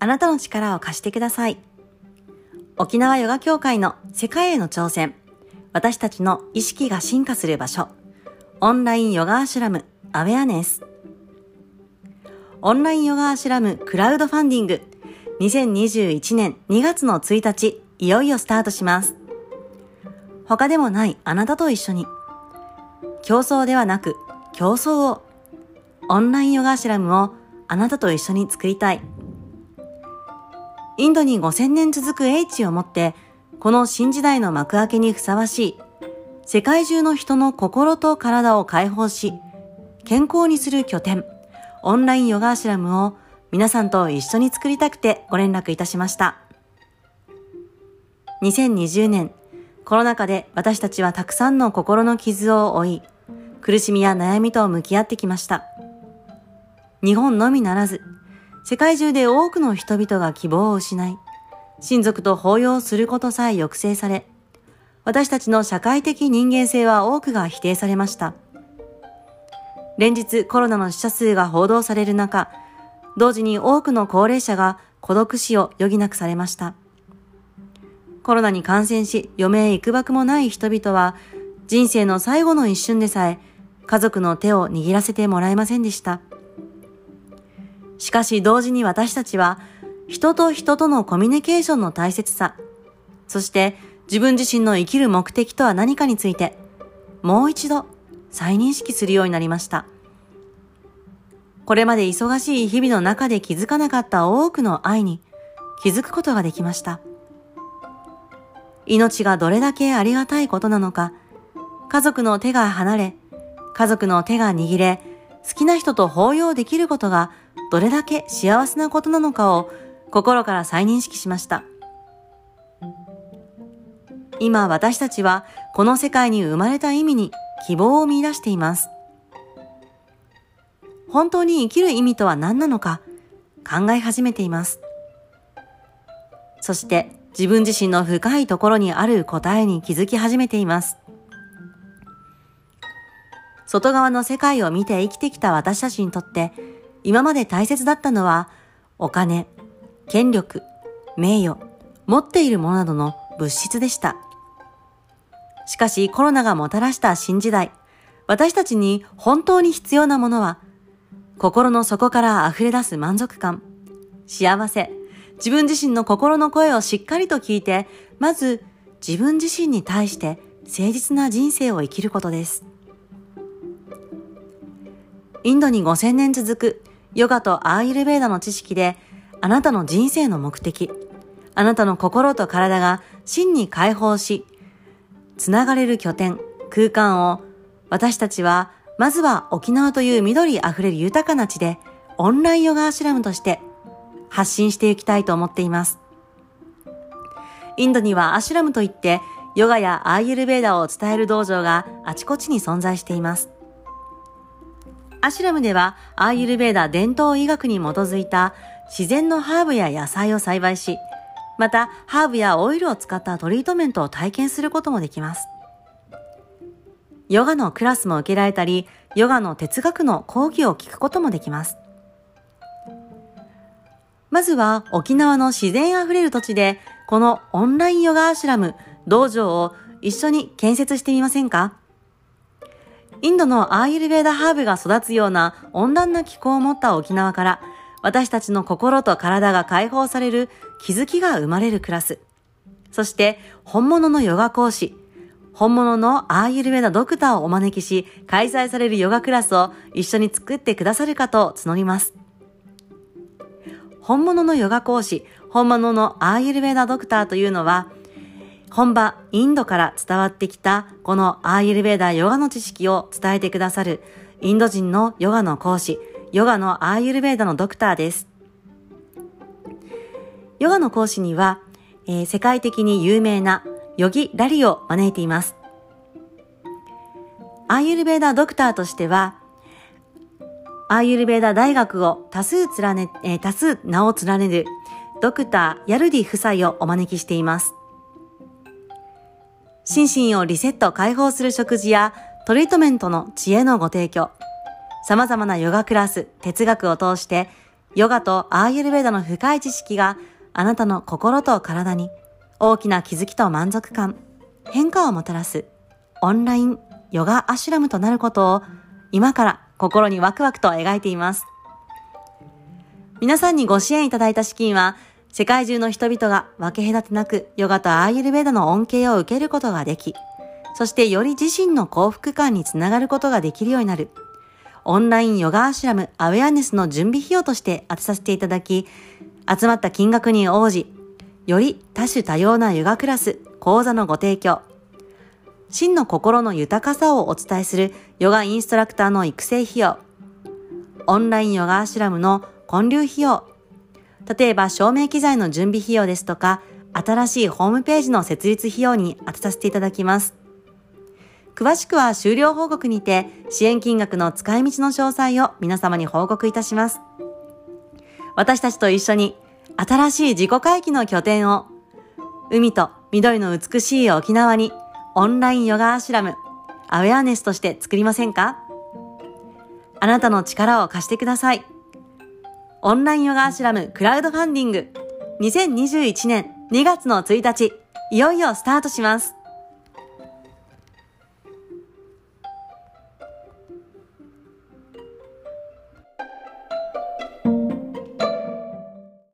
あなたの力を貸してください。沖縄ヨガ協会の世界への挑戦。私たちの意識が進化する場所。オンラインヨガアシュラムアウェアネス。オンラインヨガアシュラムクラウドファンディング。2021年2月の1日、いよいよスタートします。他でもないあなたと一緒に。競争ではなく、競争を。オンラインヨガアシュラムをあなたと一緒に作りたい。インドに5000年続く英知をもって、この新時代の幕開けにふさわしい、世界中の人の心と体を解放し、健康にする拠点、オンラインヨガアシュラムを皆さんと一緒に作りたくてご連絡いたしました。2020年、コロナ禍で私たちはたくさんの心の傷を負い、苦しみや悩みと向き合ってきました。日本のみならず、世界中で多くの人々が希望を失い、親族と抱擁することさえ抑制され、私たちの社会的人間性は多くが否定されました。連日コロナの死者数が報道される中、同時に多くの高齢者が孤独死を余儀なくされました。コロナに感染し余命いくばくもない人々は、人生の最後の一瞬でさえ、家族の手を握らせてもらえませんでした。しかし同時に私たちは、人と人とのコミュニケーションの大切さ、そして自分自身の生きる目的とは何かについて、もう一度再認識するようになりました。これまで忙しい日々の中で気づかなかった多くの愛に気づくことができました。命がどれだけありがたいことなのか、家族の手が離れ、家族の手が握れ、好きな人と抱擁できることがどれだけ幸せなことなのかを心から再認識しました。今私たちはこの世界に生まれた意味に希望を見出しています。本当に生きる意味とは何なのか考え始めています。そして自分自身の深いところにある答えに気づき始めています。外側の世界を見て生きてきた私たちにとって今まで大切だったのはお金、権力、名誉、持っているものなどの物質でした。しかしコロナがもたらした新時代、私たちに本当に必要なものは、心の底から溢れ出す満足感、幸せ、自分自身の心の声をしっかりと聞いて、まず自分自身に対して誠実な人生を生きることです。インドに5000年続くヨガとアーユルベーダの知識であなたの人生の目的、あなたの心と体が真に解放し、つながれる拠点、空間を、私たちは、まずは沖縄という緑あふれる豊かな地で、オンラインヨガアシュラムとして発信していきたいと思っています。インドにはアシュラムといって、ヨガやアーユルベーダを伝える道場があちこちに存在しています。アシュラムではアーユルベーダ伝統医学に基づいた自然のハーブや野菜を栽培し、またハーブやオイルを使ったトリートメントを体験することもできます。ヨガのクラスも受けられたり、ヨガの哲学の講義を聞くこともできます。まずは沖縄の自然あふれる土地で、このオンラインヨガアシュラム、道場を一緒に建設してみませんか？インドのアーユルベーダハーブが育つような温暖な気候を持った沖縄から私たちの心と体が解放される気づきが生まれるクラス。そして本物のヨガ講師、本物のアーユルベーダドクターをお招きし、開催されるヨガクラスを一緒に作ってくださるかと募ります。本物のヨガ講師、本物のアーユルベーダドクターというのは、本場インドから伝わってきたこのアーユルベーダヨガの知識を伝えてくださるインド人のヨガの講師、ヨガのアーユルベーダのドクターです。ヨガの講師には、えー、世界的に有名なヨギ・ラリを招いています。アーユルベーダドクターとしては、アーユルベーダ大学を多数連ね、えー、多数名を連ねるドクター・ヤルディ夫妻をお招きしています。心身をリセット解放する食事やトリートメントの知恵のご提供、様々なヨガクラス、哲学を通して、ヨガとアーユルベーダの深い知識があなたの心と体に大きな気づきと満足感、変化をもたらすオンラインヨガアシュラムとなることを今から心にワクワクと描いています。皆さんにご支援いただいた資金は世界中の人々が分け隔てなくヨガとアーユルベーダの恩恵を受けることができ、そしてより自身の幸福感につながることができるようになる。オンラインヨガアシュラムアウェアネスの準備費用として当てさせていただき、集まった金額に応じ、より多種多様なヨガクラス、講座のご提供、真の心の豊かさをお伝えするヨガインストラクターの育成費用、オンラインヨガアシュラムの建立費用、例えば照明機材の準備費用ですとか、新しいホームページの設立費用に当てさせていただきます。詳しくは終了報告にて支援金額の使い道の詳細を皆様に報告いたします。私たちと一緒に新しい自己回帰の拠点を海と緑の美しい沖縄にオンラインヨガアシュラムアウェアネスとして作りませんか？あなたの力を貸してください。オンラインヨガアシュラムクラウドファンディング2021年2月の1日、いよいよスタートします。